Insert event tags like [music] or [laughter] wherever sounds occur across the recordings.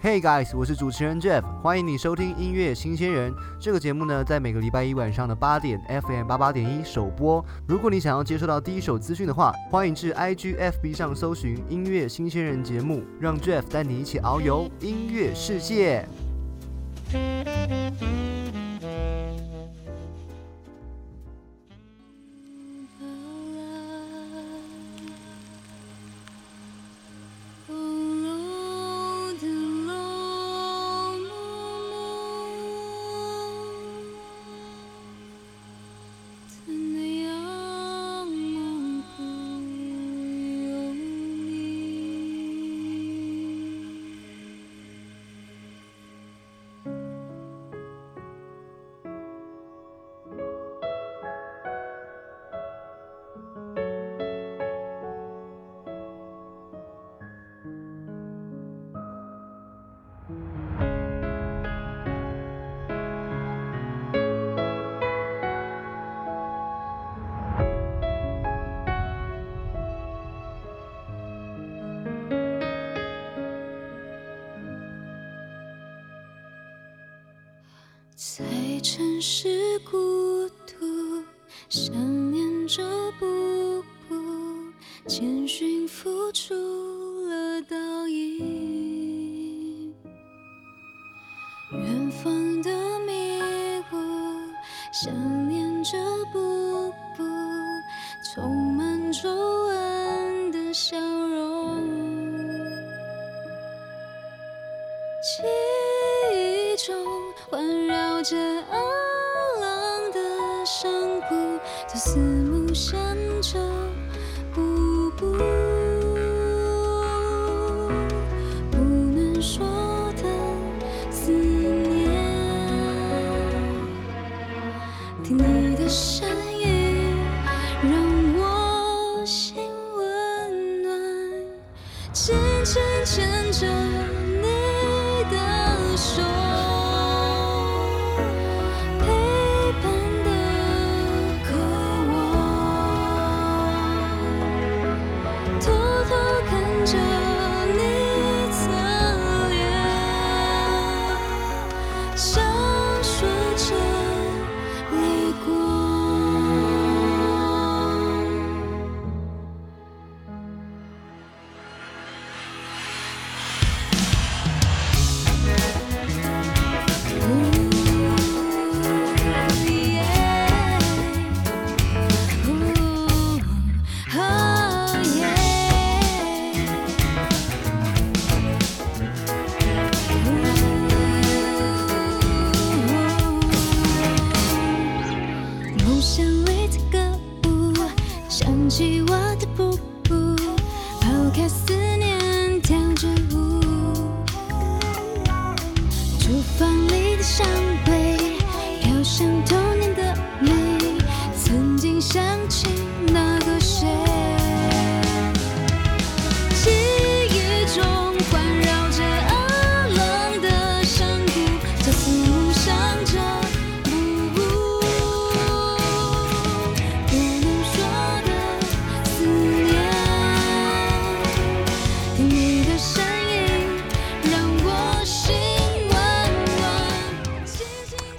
Hey guys，我是主持人 Jeff，欢迎你收听音乐新鲜人。这个节目呢，在每个礼拜一晚上的八点，FM 八八点一首播。如果你想要接收到第一手资讯的话，欢迎至 IGFB 上搜寻音乐新鲜人节目，让 Jeff 带你一起遨游音乐世界。在城市孤独，想念着步步，谦逊付出了倒影。远方的迷雾，想念着步步，充满皱纹的笑容。记忆中着阿郎的山谷，它四目相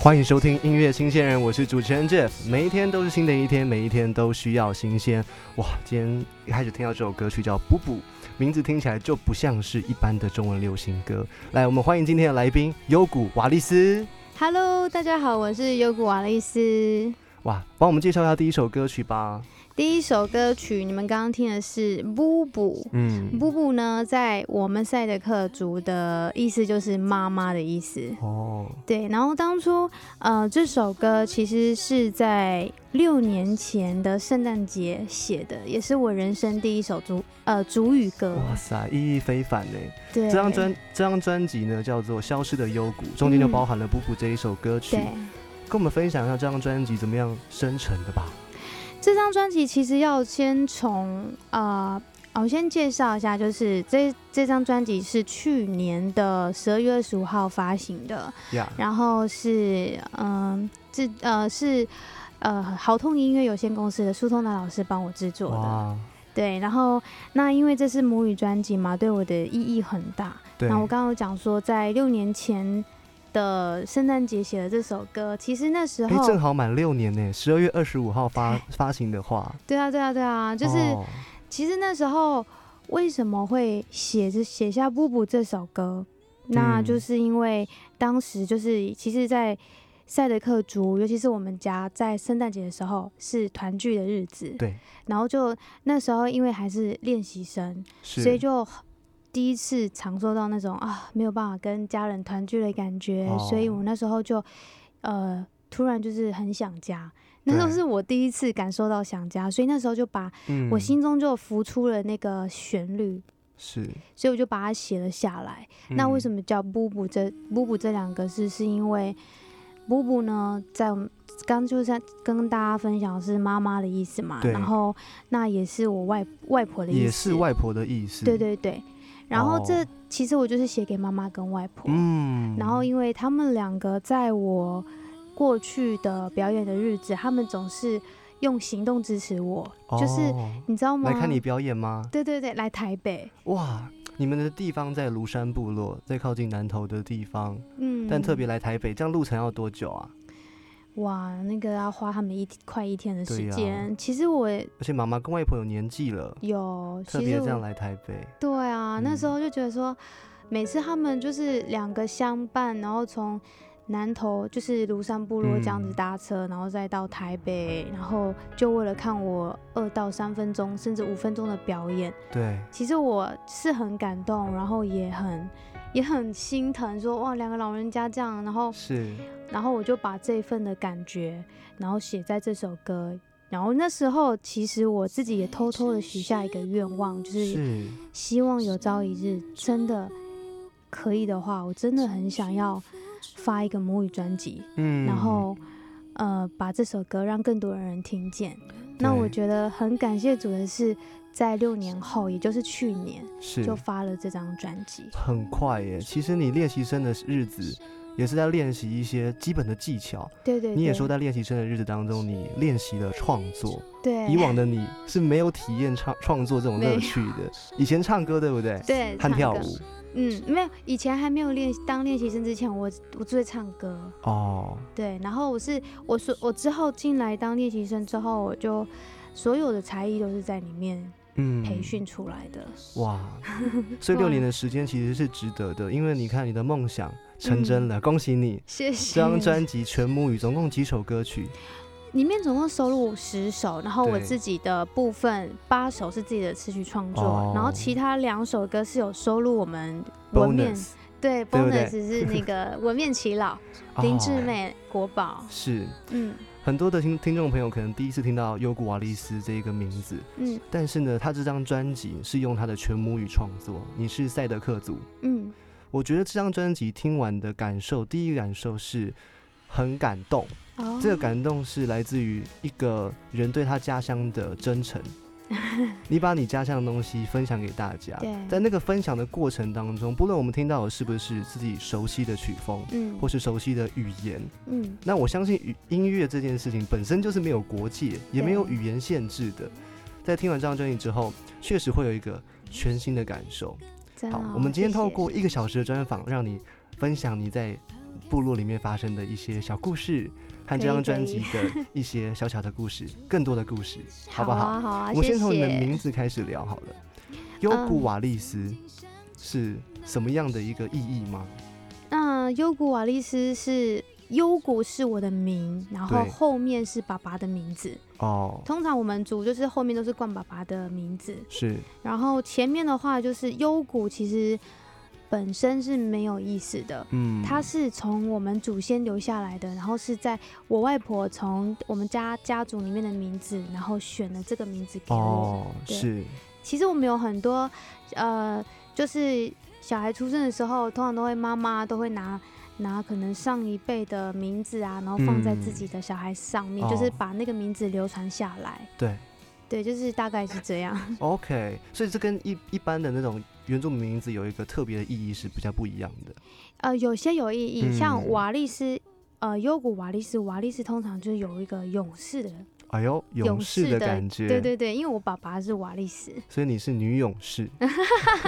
欢迎收听音乐新鲜人，我是主持人 Jeff。每一天都是新的一天，每一天都需要新鲜。哇，今天一开始听到这首歌曲叫《补补》，名字听起来就不像是一般的中文流行歌。来，我们欢迎今天的来宾优谷瓦利斯。Hello，大家好，我是优古瓦利斯。哇，帮我们介绍一下第一首歌曲吧。第一首歌曲你们刚刚听的是《布布》。嗯，布布呢，在我们赛德克族的意思就是妈妈的意思。哦，对，然后当初呃这首歌其实是在六年前的圣诞节写的，也是我人生第一首主呃主语歌。哇塞，意义非凡呢。对，这张专这张专辑呢叫做《消失的幽谷》，中间就包含了《布布》这一首歌曲。对。跟我们分享一下这张专辑怎么样生成的吧。这张专辑其实要先从呃，我先介绍一下，就是这这张专辑是去年的十二月二十五号发行的，呀、然后是嗯，这呃是呃好痛音乐有限公司的苏通达老师帮我制作的。哇，对，然后那因为这是母语专辑嘛，对我的意义很大。那我刚刚有讲说，在六年前的圣诞节写的这首歌，其实那时哎，候，正好满六年呢，十二月二十五号发发行的话，对啊，对啊，对啊，就是、哦。其实那时候为什么会写着写下《布布》这首歌，那嗯。就是因为当时就是其实，在赛德克族，尤其是我们家在圣诞节的时候是团聚的日子，对，然后就那时候因为还是练习生，所以就第一次尝受到那种啊没有办法跟家人团聚的感觉，哦所以我那时候就呃突然就是很想家。那时候是我第一次感受到想家，所以那时候就把嗯我心中就浮出了那个旋律，是，所以我就把它写了下来。那为什么？么叫“布布”这“布布”这两个字？是因为“布布”呢，在我们刚就是在跟大家分享的是妈妈的意思嘛，然后那也是我外外婆的意思，也是外婆的意思，对，对对。然后这、哦。其实我就是写给妈妈跟外婆，嗯，然后因为他们两个在我过去的表演的日子，他们总是用行动支持我，就是哦。你知道吗？来看你表演吗？对对对，来台北，哇，你们的地方在庐山部落，在靠近南投的地方，嗯，但特别来台北，这样路程要多久啊？哇，那个要花他们一快一天的时间。其实我而且妈妈跟外婆有年纪了，有，特别这样来台北，对啊，那时嗯。候就觉得说，每次他们就是两个相伴，然后从南投就是庐山部落这样子嗯。搭车，然后再到台北，然后就为了看我二到三分钟甚至五分钟的表演，对，其实我是很感动，然后也很也很心疼说哇，两个老人家这样，然后是，然后我就把这份的感觉，然后写在这首歌。然后那时候，其实我自己也偷偷的许下一个愿望，就是是，希望有朝一日真的可以的话，我真的很想要发一个母语专辑，嗯，然后呃把这首歌让更多的人听见。那我觉得很感谢主的是，在六年后，也就是去年是就发了这张专辑。很快耶。其实你练习生的日子，也是在练习一些基本的技巧。对对对，你也说，在练习生的日子当中，你练习了创作。对以往的你是没有体验创创作这种乐趣的。以前唱歌对不对？对和跳舞。嗯，没有，以前还没有练当练习生之前，我我只会唱歌。哦，对，然后我是我说我之后进来当练习生之后，我就所有的才艺都是在里面嗯，培训出来的。哇，[laughs] 所以六年的时间其实是值得的，因为你看你的梦想成真了，恭喜你！谢谢。这张专辑全母语，总共几首歌曲？里面总共收录十首，然后我自己的部分八首是自己的词曲创作，哦。然后其他两首歌是有收录我们文面。Bonus 对 bonus 是那个文面祈老 [laughs] 林志美国宝，是。嗯很多的听听众朋友可能第一次听到优古瓦利斯这一个名字，嗯但是呢，他这张专辑是用他的全母语创作。你是赛德克族，嗯我觉得这张专辑听完的感受，第一个感受是很感动。哦，这个感动是来自于一个人对他家乡的真诚。[laughs] 你把你家乡的东西分享给大家。对，在那个分享的过程当中，不论我们听到的是不是自己熟悉的曲风，嗯。或是熟悉的语言，嗯。那我相信语音乐这件事情本身就是没有国界，也没有语言限制的。在听完这张专辑之后，确实会有一个全新的感受。好，，好我们今天透过一个小时的专访，让你分享你在部落里面发生的一些小故事，和这张专辑的一些小小的故事，[laughs] 更多的故事，好不好好？啊好啊，我先从你的名字开始聊好了。优古瓦利斯是什么样的一个意义吗？那优古瓦利斯是优古是我的名，然后后面是爸爸的名字。哦，通常我们组就是后面都是冠爸爸的名字，是然后前面的话就是优古，其实本身是没有意思的。嗯，它是从我们祖先留下来的，然后是在我外婆从我们家家族里面的名字，然后选了这个名字给我。哦，对是其实我们有很多，呃，就是小孩出生的时候，通常都会妈妈都会拿拿可能上一辈的名字啊，然后放在自己的小孩上面，就是哦把那个名字流传下来。对对，就是大概是这样。，OK，所以这跟一一般的那种原住民名字有一个特别的意义是比较不一样的。呃，有些有意义，嗯。像瓦利斯，呃，优古瓦利斯，瓦利斯通常就是有一个勇士的哎呦，勇士的感觉，对对对，因为我爸爸是瓦利斯，所以你是女勇士，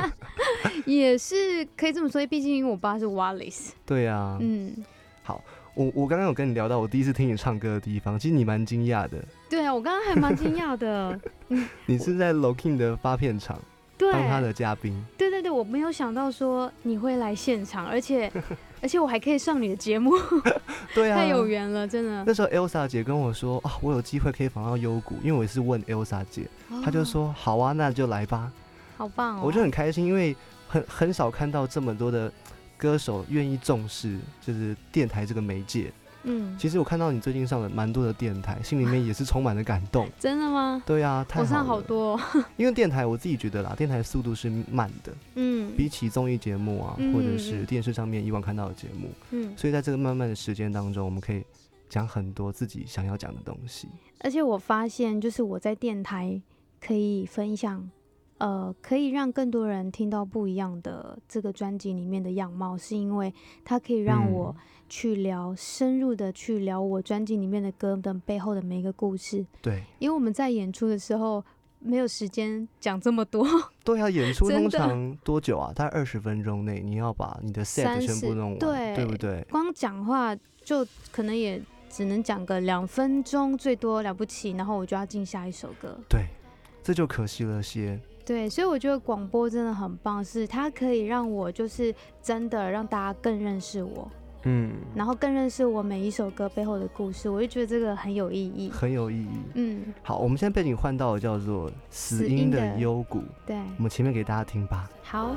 [laughs] 也是可以这么说，毕竟因为我爸是瓦利斯。对啊，嗯，好，我我刚刚有跟你聊到我第一次听你唱歌的地方，其实你蛮惊讶的，对啊，我刚刚还蛮惊讶的，[laughs] 你是在 Loking 的发片场对，当他的嘉宾，对对对，我没有想到说你会来现场，而且 [laughs] 而且我还可以上你的节目，[laughs] [laughs] 对啊，太有缘了，真的。那时候 Elsa 姐跟我说啊，我有机会可以访到优谷，因为我是问 Elsa 姐，她就哦说好啊，那就来吧。好棒哦，我就很开心，因为很很少看到这么多的歌手愿意重视就是电台这个媒介。嗯，其实我看到你最近上了蛮多的电台，心里面也是充满了感动。[laughs] 真的吗？对啊，太我上好多、哦，[laughs] 因为电台我自己觉得啦，电台速度是慢的，嗯。比起综艺节目啊，嗯。或者是电视上面以往看到的节目，嗯，所以在这个慢慢的时间当中，我们可以讲很多自己想要讲的东西。而且我发现，就是我在电台可以分享，呃，可以让更多人听到不一样的这个专辑里面的样貌，是因为它可以让嗯。我去聊、深入的去聊我专辑里面的歌的背后的每一个故事。对，因为我们在演出的时候没有时间讲这么多，[laughs] 对啊，演出通常多久啊？大概二十分钟内，你要把你的 set 30全部弄完，对对不对？光讲话就可能也只能讲个两分钟，最多了不起，然后我就要进下一首歌。对，这就可惜了些。对，所以我觉得广播真的很棒，是它可以让我就是真的让大家更认识我，嗯，然后更认识我每一首歌背后的故事，我就觉得这个很有意义。很有意义。嗯，好，我们现在背景换到叫做《死死因的因的幽谷》，对，我们前面给大家听吧。好，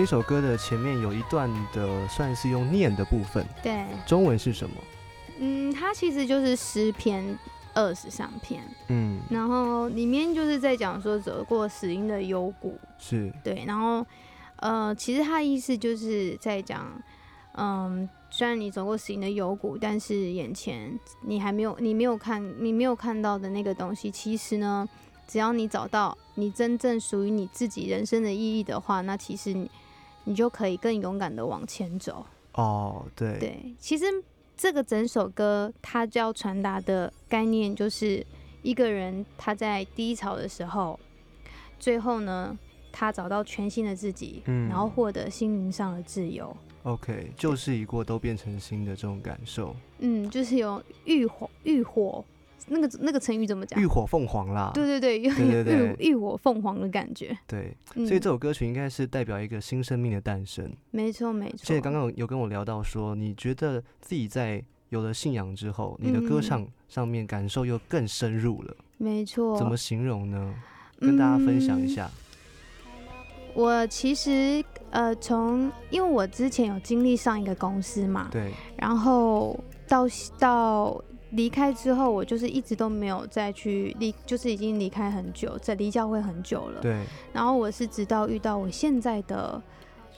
这首歌的前面有一段的算是用念的部分，对，中文是什么？嗯，它其实就是诗篇二十三篇，嗯，然后里面就是在讲说走过死因的幽谷，是。对，然后呃，其实它的意思就是在讲，嗯，虽然你走过死因的幽谷，但是眼前你还没有，你没有看，你没有看到的那个东西，其实呢，只要你找到你真正属于你自己人生的意义的话，那其实你你就可以更勇敢的往前走。哦，对，对，其实这个整首歌它就要传达的概念就是一个人他在低潮的时候，最后呢，他找到全新的自己，嗯然后获得心灵上的自由。OK，旧事已过，都变成新的这种感受，嗯，就是有浴火浴火那个那个成语怎么讲浴？火凤凰啦。对对对，浴浴火凤凰的感觉。对，嗯，所以这首歌曲应该是代表一个新生命的诞生。没错没错。所以刚刚有有跟我聊到说，你觉得自己在有了信仰之后，你的歌嗯唱上面感受又更深入了，没错，怎么形容呢？跟大家分享一嗯下。我其实呃，从因为我之前有经历上一个公司嘛，对，然后到到离开之后，我就是一直都没有再去离，就是已经离开很久，在离教会很久了。对，然后我是直到遇到我现在的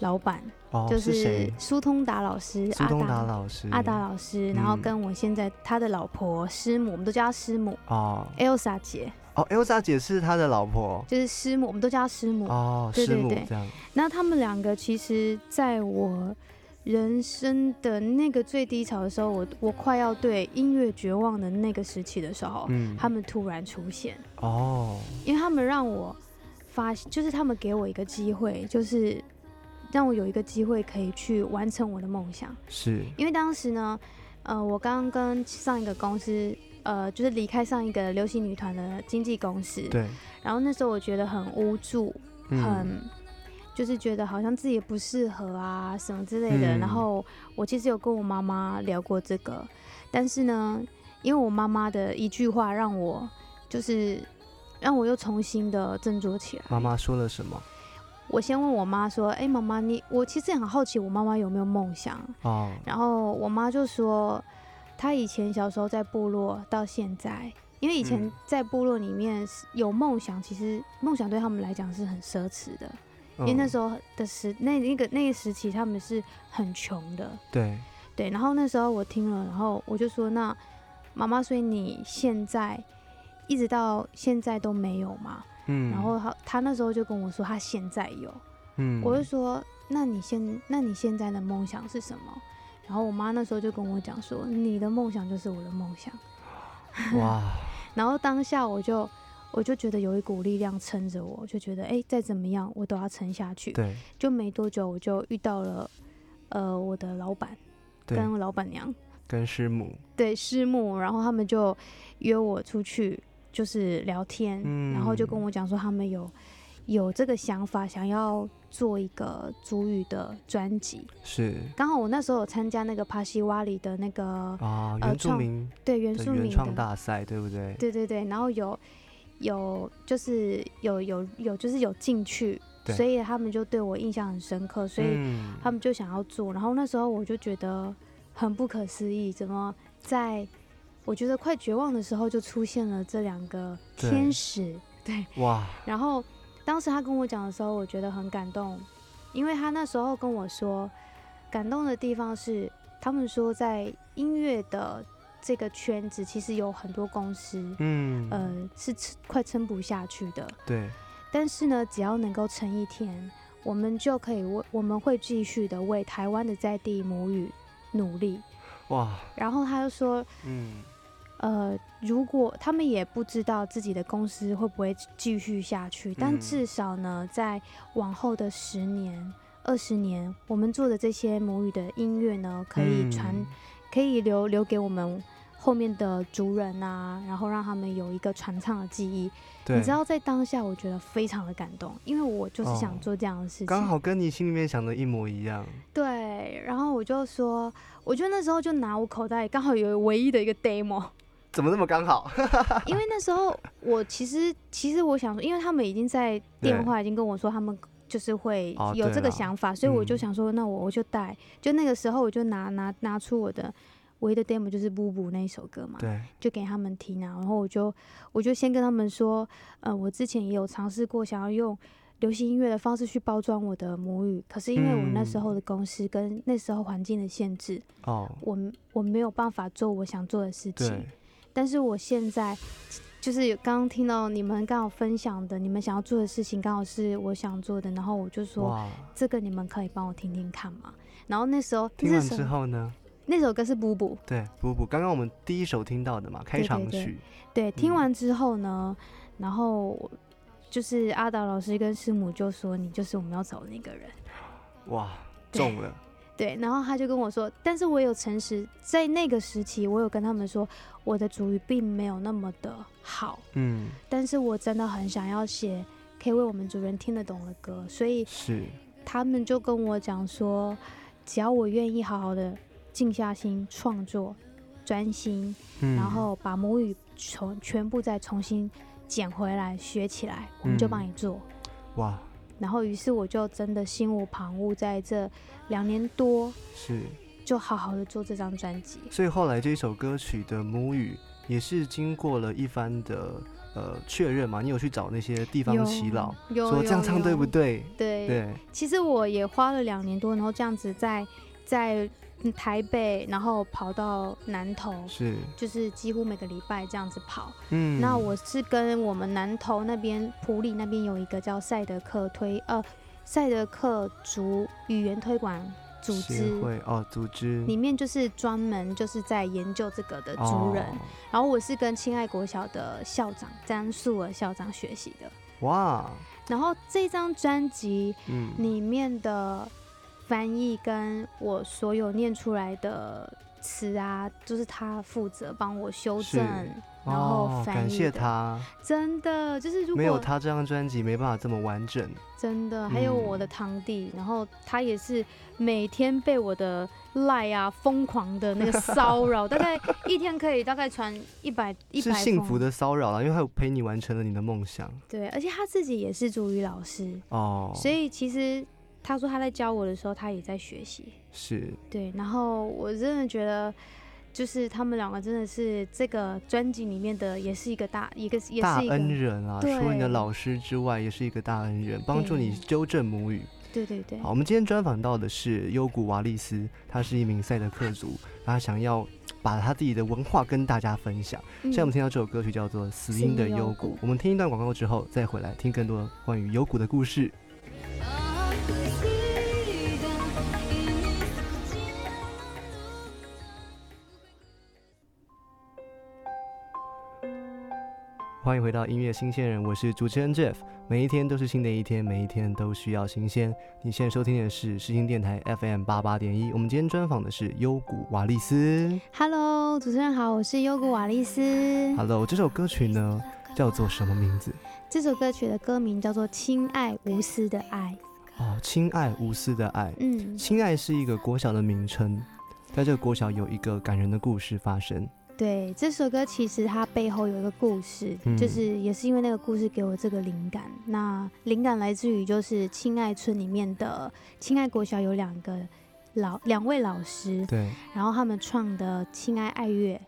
老板，哦，就是？苏通达老师，阿苏通达达老师。阿达老师，然后嗯跟我现在他的老婆师母，我们都叫他师母哦 Elsa 姐，哦，Elsa 姐是他的老婆。就是师母，我们都叫她师母。哦，师对对对母这样。那他们两个其实在我人生的那个最低潮的时候，我我快要对音乐绝望的那个时期的时候，嗯。他们突然出现，哦，因为他们让我发，就是他们给我一个机会，就是让我有一个机会可以去完成我的梦想。是。因为当时呢，呃，我刚跟上一个公司，呃，就是离开上一个流行女团的经纪公司，对。然后那时候我觉得很无助，嗯。很就是觉得好像自己不适合啊什么之类的。嗯然后我其实有跟我妈妈聊过这个，但是呢，因为我妈妈的一句话让我就是让我又重新的振作起来。妈妈说了什么？我先问我妈说：“哎、妈妈，你我其实很好奇，我妈妈有没有梦想？”哦，然后我妈就说，她以前小时候在部落到现在，因为以前嗯在部落里面有梦想，其实梦想对他们来讲是很奢侈的。因为那时候候的时那那个那个时期他们是很穷的，对，对。然后那时候我听了，然后我就说：“那妈妈，所以你现在一直到现在都没有吗？”嗯，然后他他那时候就跟我说他现在有，嗯，我就说：“那你现那你现在的梦想是什么？”然后我妈那时候就跟我讲说：“你的梦想就是我的梦想。哇，” [laughs] 然后当下我就我就觉得有一股力量撑着我，就觉得哎，再怎么样我都要撑下去。对就没多久，我就遇到了呃我的老板，跟老板娘，跟师母，对师母，然后他们就约我出去，就是聊天，然后就跟嗯我讲说他们有有这个想法，想要做一个主语的专辑。是刚好我那时候有参加那个帕西瓦里的那个啊，呃原住创民对原的原创住民的，大赛，对不对？对对对，然后有有就是有有有就是有进去，所以他们就对我印象很深刻，所以嗯他们就想要做，然后那时候我就觉得很不可思议，怎么在我觉得快绝望的时候就出现了这两个天使，对，哇，[laughs] 然后当时他跟我讲的时候，我觉得很感动，因为他那时候跟我说，感动的地方是他们说在音乐的这个圈子，其实有很多公司，嗯，呃，是撑快撑不下去的。对，但是呢，只要能够撑一天，我们就可以为我们会继续的为台湾的在地母语努力。哇，然后他就说，嗯，呃，如果他们也不知道自己的公司会不会继续下去，但嗯。至少呢，在往后的十年、二十年，我们做的这些母语的音乐呢，可以传，嗯可以留留给我们后面的族人啊，然后让他们有一个传唱的记忆。对，你知道，在当下，我觉得非常的感动，因为我就是想哦做这样的事情。刚好跟你心里面想的一模一样，对，然后我就说，我就那时候就拿我口袋刚好有唯一的一个 demo，怎么那么刚好？[laughs] 因为那时候我其实其实我想说，因为他们已经在电话已经跟我说他们就是会哦有这个想法，所以我就嗯。想说，那我我就带，就那个时候我就拿拿拿出我的唯一的 demo 就是《布布》那一首歌嘛，对，就给他们听啊，然后我就我就先跟他们说，呃，我之前也有尝试过想要用流行音乐的方式去包装我的母语，可是因为我那时候的公司跟那时候环境的限制，哦，我我没有办法做我想做的事情。但是我现在就是有刚刚听到你们刚好分享的，你们想要做的事情刚好是我想做的，然后我就说，这个你们可以帮我听听看嘛？然后那时候听完那时候之后呢？那首歌是《补补》，对，补补，刚刚我们第一首听到的嘛，开场对对曲，对，听嗯完之后呢，然后就是阿达老师跟师母就说你就是我们要找的那个人。哇，中了，对，然后他就跟我说，但是我有诚实，在那个时期，我有跟他们说，我的主语并没有那么的好，嗯，但是我真的很想要写可以为我们主人听得懂的歌，所以是，他们就跟我讲说，只要我愿意好好的静下心创作，专心，嗯，然后把母语从全部再重新捡回来学起来，我们就嗯帮你做。哇，然后于是我就真的心无旁骛，在这两年多是，就好好的做这张专辑。所以后来这首歌曲的母语也是经过了一番的呃确认嘛，你有去找那些地方有耆老，有说这样唱对不？对？有对，对，其实我也花了两年多，然后这样子在在嗯台北，然后跑到南投，是，就是几乎每个礼拜这样子跑。嗯，那我是跟我们南投那边普里那边有一个叫赛德克推呃赛德克族语言推广组协织。会哦，组织里面就是专门就是在研究这个的族人，哦然后我是跟亲爱国小的校长詹素尔校长学习的。哇，然后这张专辑嗯，里面的翻译跟我所有念出来的词啊，就是他负责帮我修正，然后哦，翻译感谢他，真的就是如果没有他这张专辑没办法这么完整。真的还有嗯我的堂弟，然后他也是每天被我的赖啊疯狂的那个骚扰，[laughs] 大概一天可以大概传一百一百是幸福的骚扰啦，因为他有陪你完成了你的梦想。对，而且他自己也是主语老师，哦，所以其实他说他在教我的时候，他也在学习。是对，然后我真的觉得，就是他们两个真的是这个专辑里面的，也是一个大一个也大是一个恩人啊，除了你的老师之外，也是一个大恩人，帮助你纠正母语。对对对好，我们今天专访到的是优古瓦利斯，他是一名赛德克族，他想要把他自己的文化跟大家分享。现在我们嗯听到这首歌曲叫做《死因的幽谷》，我们听一段广告之后再回来听更多关于幽谷的故事。欢迎回到音乐新鲜人，我是主持人 Jeff。每一天都是新的一天，每一天都需要新鲜。你现在收听的是世新电台 FM 八八点一。我们今天专访的是优古瓦利斯。，Hello，主持人好，我是优古瓦利斯。Hello，这首歌曲呢叫做什么名字？这首歌曲的歌名叫做《亲爱无私的爱》。哦，亲爱无私的爱。嗯，亲爱是一个国小的名称，在这个国小有一个感人的故事发生。对，这首歌其实它背后有一个故事，嗯就是也是因为那个故事给我这个灵感。那灵感来自于就是亲爱村里面的亲爱国小有两个老两位老师，对，然后他们创的亲爱爱乐，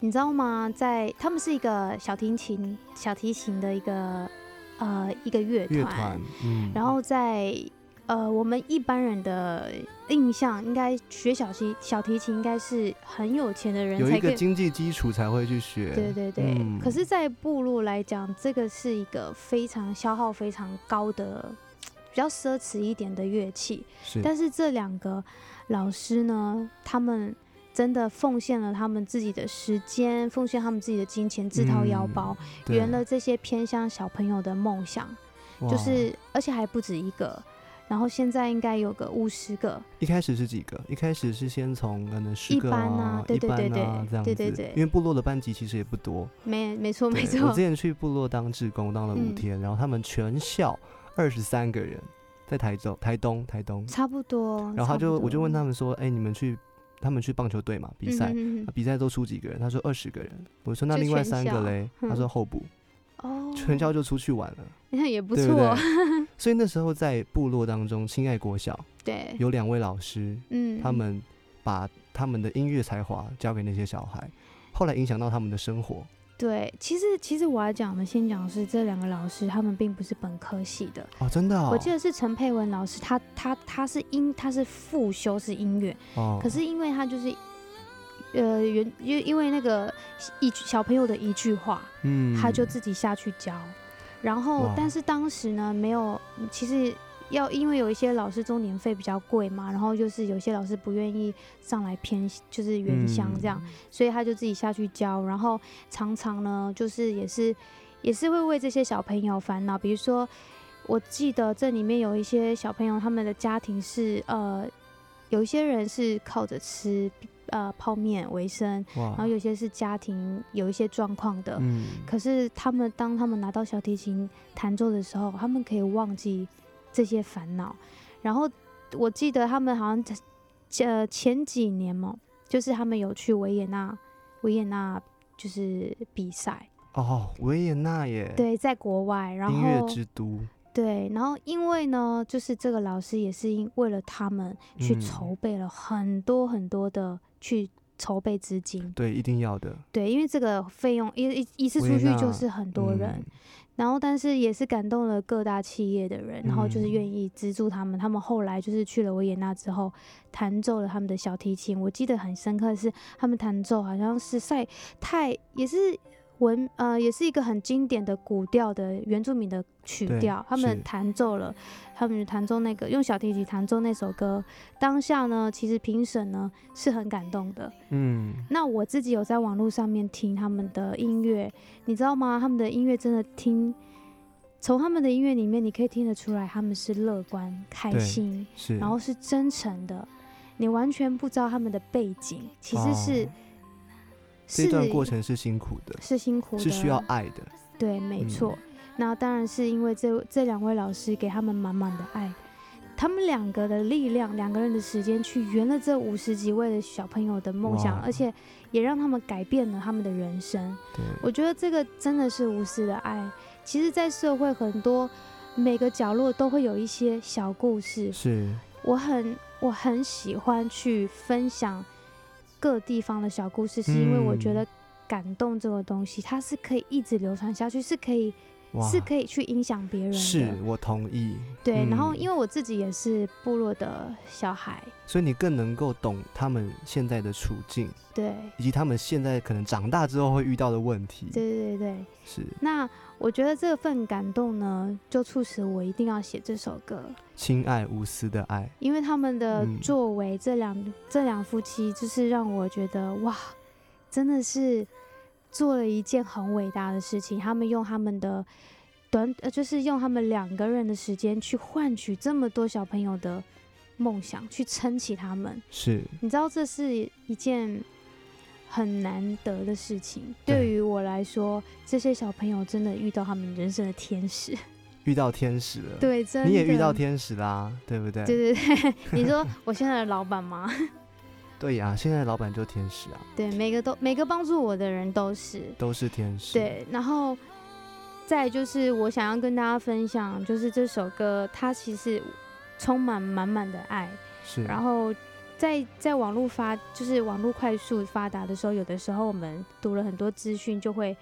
你知道吗？在他们是一个小提琴小提琴的一个呃一个乐团，乐团，嗯，然后在呃我们一般人的印象，应该学小提小提琴应该是很有钱的人有。一个经济基础才会去学。对对对，嗯可是，在部落来讲，这个是一个非常消耗非常高的、比较奢侈一点的乐器。是，但是这两个老师呢，他们真的奉献了他们自己的时间，奉献他们自己的金钱，自掏腰包，嗯圆了这些偏乡小朋友的梦想。就是，而且还不止一个。然后现在应该有个五十个，一开始是几个？一开始是先从可能十个一般啊啊，对对对对啊这样子，对对对因为部落的班级其实也不多。没没错没错我之，前去部落当志工，当了五嗯天，然后他们全校二十三个人，在台州、台东、台东，差不多。然后他就我就问他们说，哎，你们去，他们去棒球队嘛比赛，嗯哼哼啊比赛都出几个人？他说二十个人。我说那另外三个嘞？他嗯说候补，哦，全校就出去玩了，那也不对不错，对？[laughs] 所以那时候在部落当中，亲爱国小对，有两位老师，嗯，他们把他们的音乐才华交给那些小孩，后来影响到他们的生活。对，其实其实我要讲的，先讲的是这两个老师，他们并不是本科系的。哦，真的哦，我记得是陈佩文老师，他他他是音，他是复修是音乐，哦，可是因为他就是，呃，原因因为那个一句小朋友的一句话，嗯他就自己下去教，然后但是当时呢没有，其实要因为有一些老师中年费比较贵嘛，然后就是有些老师不愿意上来偏就是原乡这样，所以他就自己下去教，然后常常呢就是也是也是会为这些小朋友烦恼，比如说我记得这里面有一些小朋友他们的家庭是呃有一些人是靠着吃呃泡面为生，然后，有些是家庭有一些状况的，嗯，可是他们当他们拿到小提琴弹奏的时候，他们可以忘记这些烦恼。然后我记得他们好像呃前几年嘛，就是他们有去维也纳，维也纳就是比赛，哦，维也纳耶，，对，在国外，然音乐后之都，对，然后因为呢，就是这个老师也是因为了他们去嗯。筹备了很多很多的去筹备资金，对，一定要的，对，因为这个费用一一一次出去就是很多人。嗯然后，但是也是感动了各大企业的人，然后就是嗯愿意资助他们。他们后来就是去了维也纳之后，弹奏了他们的小提琴。我记得很深刻的是，他们弹奏好像是塞太，也是文呃，也是一个很经典的古调的原住民的曲调。他们弹奏了，他们弹奏那个用小提琴弹奏那首歌。当下呢，其实评审呢是很感动的。嗯，那我自己有在网络上面听他们的音乐，你知道吗？他们的音乐真的听，从他们的音乐里面，你可以听得出来他们是乐观、开心，然后是真诚的。你完全不知道他们的背景，其实是、这段过程是辛苦的，是辛苦的，是需要爱的，对，没嗯错。那当然是因为这这两位老师给他们满满的爱，他们两个的力量，两个人的时间去圆了这五十几位的小朋友的梦想，而且也让他们改变了他们的人生。对，我觉得这个真的是无私的爱。其实，在社会很多每个角落都会有一些小故事，是，我很我很喜欢去分享各地方的小故事，是因为我觉嗯。得感动这个东西，它是可以一直流传下去，是可以，是可以去影响别人的。是我同意，对，然后嗯因为我自己也是部落的小孩，所以你更能够懂他们现在的处境，对，以及他们现在可能长大之后会遇到的问题，对对对对。是。那我觉得这份感动呢，就促使我一定要写这首歌。亲爱无私的爱，因为他们的嗯作为，这两这两夫妻就是让我觉得哇，真的是做了一件很伟大的事情。他们用他们的短，呃，就是用他们两个人的时间去换取这么多小朋友的梦想，去撑起他们。是你知道，这是一件很难得的事情。对对于我来说，这些小朋友真的遇到他们人生的天使。遇到天使了，，[laughs] 对，真的。你也遇到天使啦，对不对？对对对，[laughs] 你说我现在的老板吗？对呀、现在的老板就天使啊，对，每个都每个帮助我的人都是都是天使，，对，然后再就是我想要跟大家分享，就是这首歌它其实充满满满的爱，是，然后在在网络发就是网络快速发达的时候，有的时候我们读了很多资讯，就会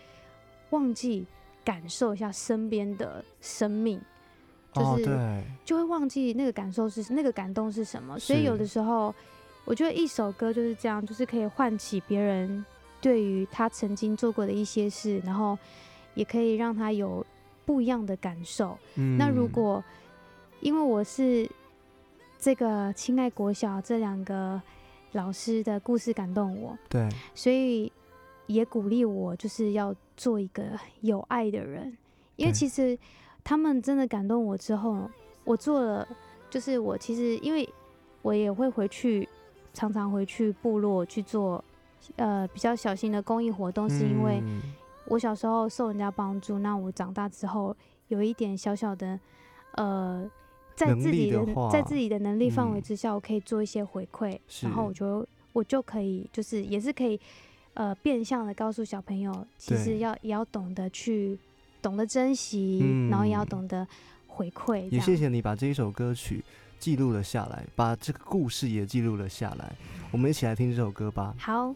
忘记感受一下身边的生命，就是、哦，就会忘记那个感受是那个感动是什么。所以有的时候，我觉得一首歌就是这样，就是可以唤起别人对于他曾经做过的一些事，然后也可以让他有不一样的感受。嗯，那如果因为我是这个亲爱国小这两个老师的故事感动我，对，所以也鼓励我就是要做一个有爱的人，因为其实他们真的感动我之后，我做了，就是我其实因为我也会回去，常常回去部落去做。呃，比较小型的公益活动，是因为嗯。我小时候受人家帮助，那我长大之后有一点小小的，呃，在自己的的在自己的能力范围嗯之下，我可以做一些回馈，是然后我就我就可以就是也是可以，呃，变相的告诉小朋友，其实要也要懂得去懂得珍惜，然后也要嗯懂得回馈，也谢谢你把这一首歌曲记录了下来，把这个故事也记录了下来。我们一起来听这首歌吧。好。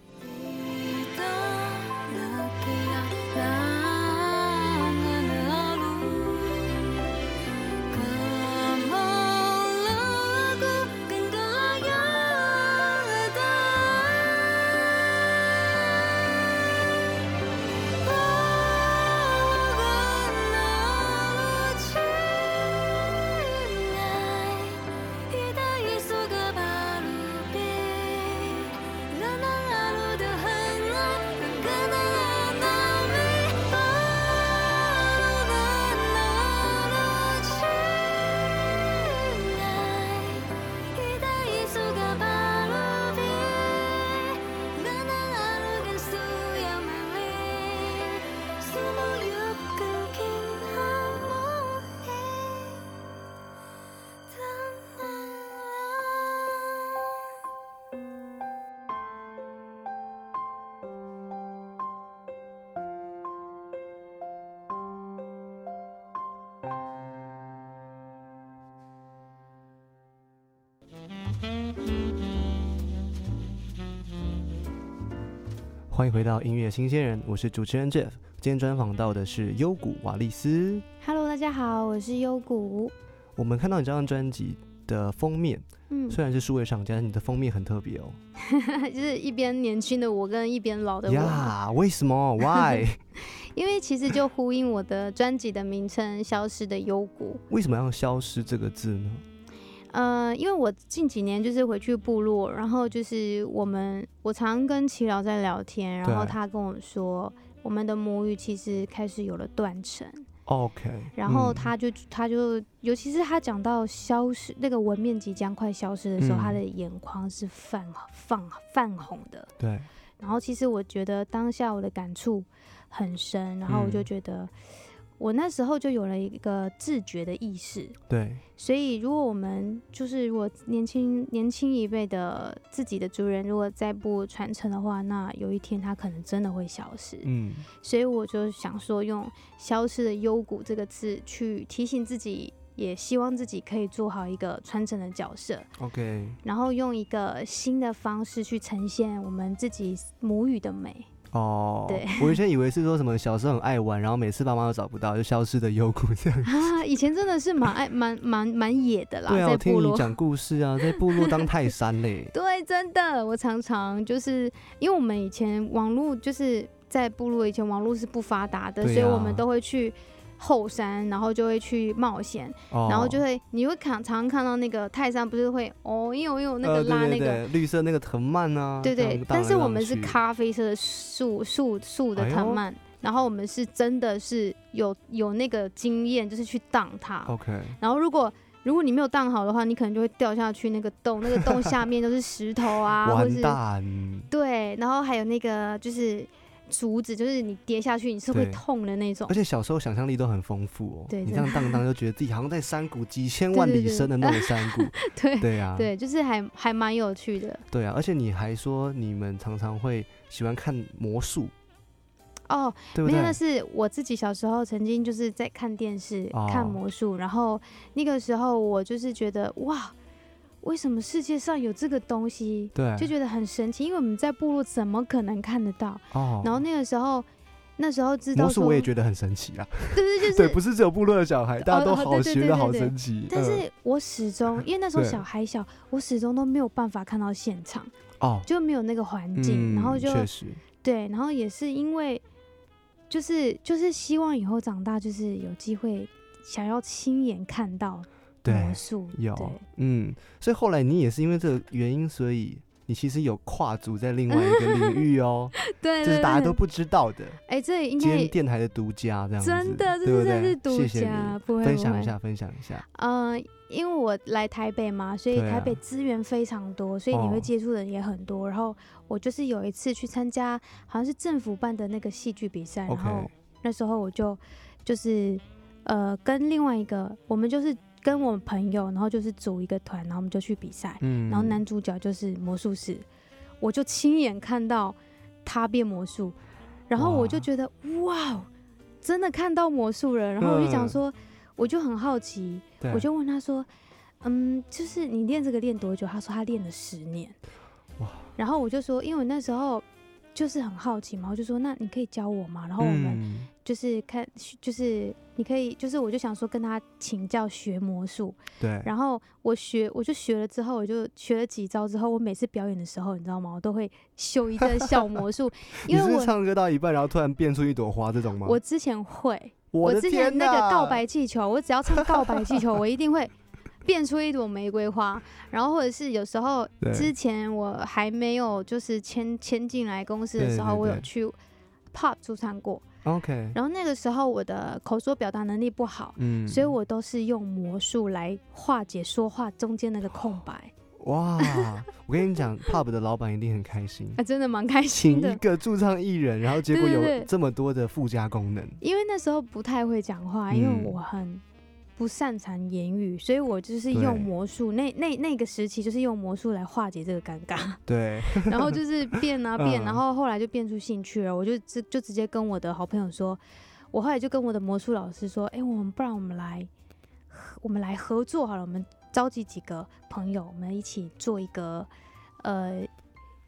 欢迎回到音乐新鲜人，我是主持人 Jeff。今天专访到的是优谷瓦利斯。Hello，大家好，我是优谷。我们看到你这张专辑的封面，嗯，虽然是数位上架，但你的封面很特别哦。[laughs] 就是一边年轻的我跟一边老的我，呀，为什么？Why？[laughs] 因为其实就呼应我的专辑的名称《消失的幽谷》。为什么要消失这个字呢？呃，因为我近几年就是回去部落，然后就是我们我常跟齐老在聊天，然后他跟我说，我们的母语其实开始有了断层。OK，然后嗯。他就他就，尤其是他讲到消失那个文面即将快消失的时候，嗯。他的眼眶是泛泛泛红的。对，然后其实我觉得当下我的感触很深，然后我就嗯。觉得我那时候就有了一个自觉的意识。对，所以如果我们就是如果年轻年轻一辈的自己的族人，如果再不传承的话，那有一天他可能真的会消失。嗯，所以我就想说，用“消失的幽谷”这个字去提醒自己，也希望自己可以做好一个传承的角色，OK，然后用一个新的方式去呈现我们自己母语的美。哦，对我以前以为是说什么小时候很爱玩，然后每次爸妈都找不到，就消失的幽谷这样。啊，以前真的是蛮爱蛮蛮蛮野的啦，对啊，在我听部落。。你讲故事啊，在部落当泰山嘞 [laughs] 对，真的，我常常就是因为我们以前网络就是在部落，以前网络是不发达的，对所以我们啊都会去后山，然后就会去冒险，哦，然后就会你会看常常看到那个泰山不是会哦，因为有那个呃对对拉那个。对绿色那个藤蔓啊，对对，但是我们是咖啡色的树树树的藤蔓，然后我们是真的是有有那个经验，就是去荡它。OK，然后如果如果你没有荡好的话，你可能就会掉下去那个洞，那个洞下面都是石头啊，[laughs] 或完是蛋，对，然后还有那个就是竹子，就是你跌下去你是会痛的那种而。且小时候想象力都很丰富哦。对你这样荡荡就觉得自己好像在山谷几千万里深的那种山谷。对对啊，对，就是还还蛮有趣的对啊，而且你还说你们常常会喜欢看魔术，哦。对不对没有，？那是我自己小时候曾经就是在看电视、哦看魔术，然后那个时候我就是觉得哇，为什么世界上有这个东西？对，就觉得很神奇，因为我们在部落怎么可能看得到？哦，然后那个时候，那时候知道魔我也觉得很神奇啊。对对，就是对，不是只有部落的小孩，大家都好学的好神奇。嗯但是我始终，[laughs] 因为那时候小孩小，我始终都没有办法看到现场，哦，就没有那个环境，嗯然后就确实，对，然后也是因为，就是就是希望以后长大，就是有机会想要亲眼看到对魔，术，有，嗯，所以后来你也是因为这个原因，所以你其实有跨足在另外一个领域哦，对 [laughs] 对这是大家都不知道的，哎，这应该天电台的独家这样子，真的，真的是独谢谢家，分享一下，分享一下，嗯，因为我来台北嘛，所以台北资源非常多，所以你会哦。接触的人也很多。然后我就是有一次去参加，好像是政府办的那个戏剧比赛，然后那时候我就就是呃跟另外一个，我们就是跟我们朋友，然后就是组一个团，然后我们就去比赛，嗯，然后男主角就是魔术师，我就亲眼看到他变魔术，然后我就觉得哇，真的看到魔术了，然后我就讲嗯说，我就很好奇。我就问他说：“嗯，就是你练这个练多久？”他说他练了十年。哇！然后我就说，因为我那时候就是很好奇嘛，我就说那你可以教我嘛？然后我们嗯就是看，就是你可以，就是我就想说跟他请教学魔术。对，然后我学，我就学了之后，我就学了几招之后，我每次表演的时候，你知道吗？我都会秀一个小魔术，[laughs] 因为我是唱歌到一半，然后突然变出一朵花这种吗？我之前会，我的之前那个告白气球，我只要唱告白气球，我一定会变出一朵玫瑰花。然后或者是有时候之前我还没有就是签签进来公司的时候，我有去 pop 驻唱过。OK，然后那个时候我的口说表达能力不好，嗯，所以我都是用魔术来化解说话中间那个空白。哇，我跟你讲，pub 的老板一定很开心，啊，真的蛮开请一心的。个驻唱艺人，然后结果有这么多的附加功能，因为那时候不太会讲话，因为嗯我很不擅长言语，所以我就是用魔术。那那那个时期就是用魔术来化解这个尴尬，[laughs] 对，[laughs] 然后就是变啊变，嗯然后后来就变出兴趣了。我就直就直接跟我的好朋友说，我后来就跟我的魔术老师说，哎、我们不然我们来我们来合作好了，我们召集几个朋友，我们一起做一个呃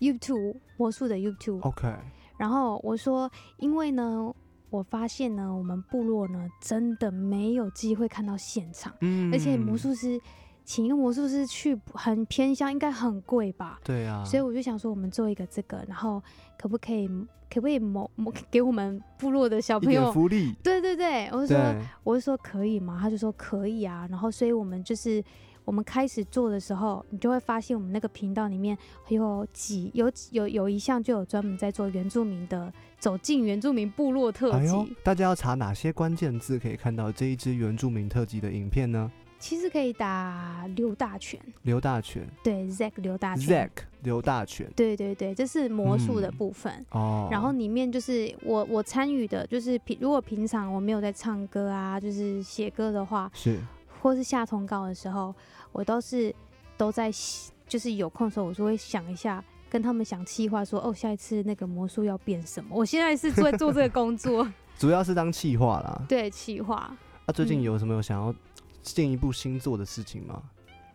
YouTube 魔术的 YouTube。OK，然后我说，因为呢，我发现呢，我们部落呢真的没有机会看到现场，嗯而且魔术师请一个魔术师去很偏乡，应该很贵吧？对啊，所以我就想说，我们做一个这个，然后可不可以，可不可以某某给我们部落的小朋友？福利，对对对，我就说，我就说可以吗？他就说可以啊。然后，所以我们就是我们开始做的时候，你就会发现我们那个频道里面有几有有有一项就有专门在做原住民的走进原住民部落特辑。哎，大家要查哪些关键字可以看到这一支原住民特辑的影片呢？其实可以打刘大全，刘大全。对 Zack 刘大全。Zack 刘大全。对对对，这是魔术的嗯。部分。哦，然后里面就是我我参与的，就是平如果平常我没有在唱歌啊，就是写歌的话，是。或是下通告的时候，我都是都在写就是有空的时候，我就会想一下，跟他们想计划说，哦，下一次那个魔术要变什么。我现在是在做这个工作，[laughs] 主要是当企划啦。对，企划。那、最近嗯有什么有想要进一步新做的事情吗？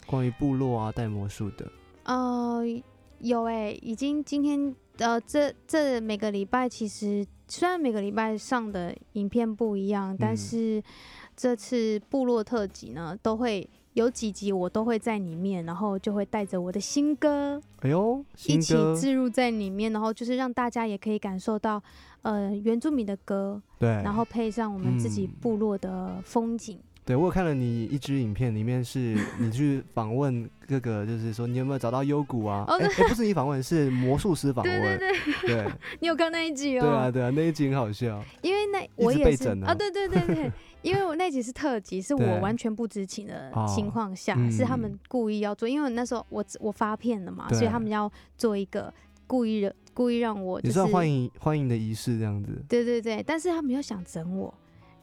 关于部落啊、带魔术的，呃，有哎、已经今天呃，这这每个礼拜其实虽然每个礼拜上的影片不一样，但嗯是这次部落特辑呢，都会有几集我都会在里面，然后就会带着我的新歌哎呦，一起置入在里面，然后就是让大家也可以感受到呃原住民的歌，对，然后配上我们自己嗯部落的风景。对我有看了你一支影片，里面是 [laughs] 你去访问各个，就是说你有没有找到幽谷啊？哦不是你访问，是魔术师访问。对对，对 [laughs] 你有看那一集哦？对啊，对啊，那一集很好笑。因为那我也是啊，对对对对，[laughs] 因为我那集是特辑，是我完全不知情的哦情况下，嗯是他们故意要做，因为那时候我我发片了嘛，所以他们要做一个故意的故意让我就是欢迎欢迎的仪式这样子。对对对，但是他们又想整我，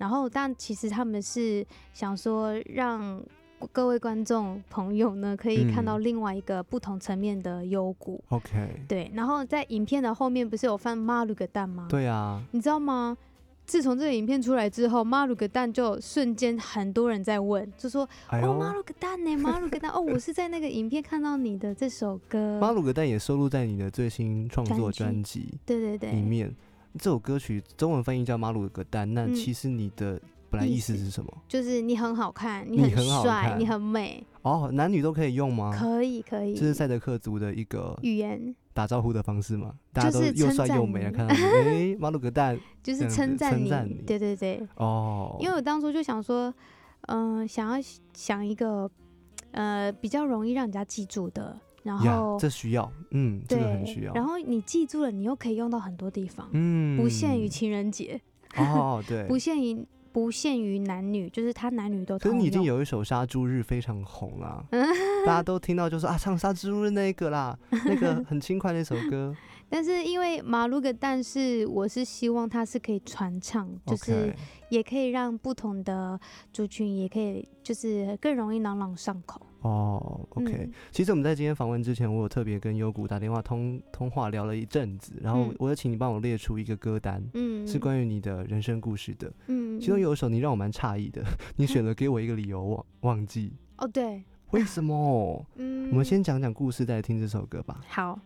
然后但其实他们是想说让各位观众朋友呢可以看到嗯另外一个不同层面的幽谷。OK，对，然后在影片的后面不是有放马鲁个蛋吗？对啊，你知道吗？自从这个影片出来之后，马鲁个蛋就瞬间很多人在问，就说：“哦，马鲁个蛋呢？马鲁个蛋哦，我是在那个影片看到你的这首歌。”马鲁格蛋也收录在你的最新创作专专辑对对对，里面。这首歌曲中文翻译叫《马鲁格蛋》，那嗯其实你的本来意意思思是什么？就是你很好看，你很帅，你很美，哦，男女都可以用吗？可以可以。这是赛德克族的一个语言打招呼的方式吗？大家都就是又帅又美，你看到你，哎，马鲁格蛋 [laughs] 就是称赞你对对对。哦，因为我当初就想说，嗯、想要想一个呃比较容易让人家记住的，然呀后，这需要，嗯，这对，个很需要，然后你记住了，你又可以用到很多地方，嗯，不限于情人节，哦，对，不限于不限于男女，就是他男女都通可是你已经。有一首《杀猪日》非常红啦，[laughs] 大家都听到就说啊，唱《杀猪日》那一个啦，那个很轻快那首歌，但是因为马路的但是我是希望它是可以传唱，就是也可以让不同的族群也可以就是更容易朗朗上口。哦，OK，嗯其实我们在今天访问之前，我有特别跟优谷打电话通通话聊了一阵子，然后嗯我就请你帮我列出一个歌单，嗯，是关于你的人生故事的。嗯，其中有一首你让我蛮诧异的，你选了给我一个理由忘忘记，哦对，为什么？嗯，我们先讲讲故事，再来听这首歌吧。好，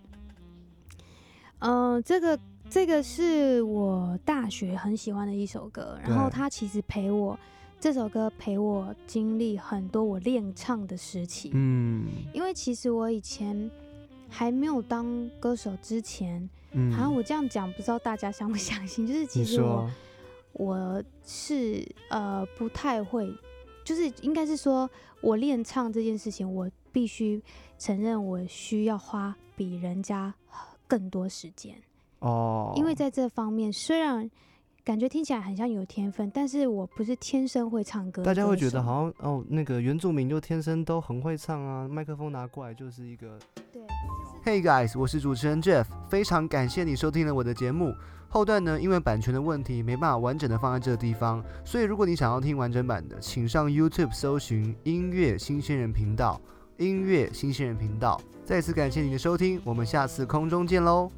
嗯、这个这个是我大学很喜欢的一首歌，然后对。它其实陪我这首歌陪我经历很多我练唱的时期，嗯。因为其实我以前还没有当歌手之前，嗯，好像我这样讲，不知道大家相不相信，就是其实我，我是呃不太会，就是应该是说我练唱这件事情，我必须承认我需要花比人家更多时间，哦，因为在这方面虽然感觉听起来很像有天分，但是我不是天生会唱歌大家会觉得好像哦，那个原住民就天生都很会唱啊，麦克风拿过来就是一个对，Hey guys，我是主持人 Jeff，非常感谢你收听了我的节目。后段呢，因为版权的问题，没办法完整的放在这个地方，所以如果你想要听完整版的，请上 YouTube 搜寻音乐新鲜人频道，音乐新鲜人频道。再次感谢你的收听我们下次空中见喽。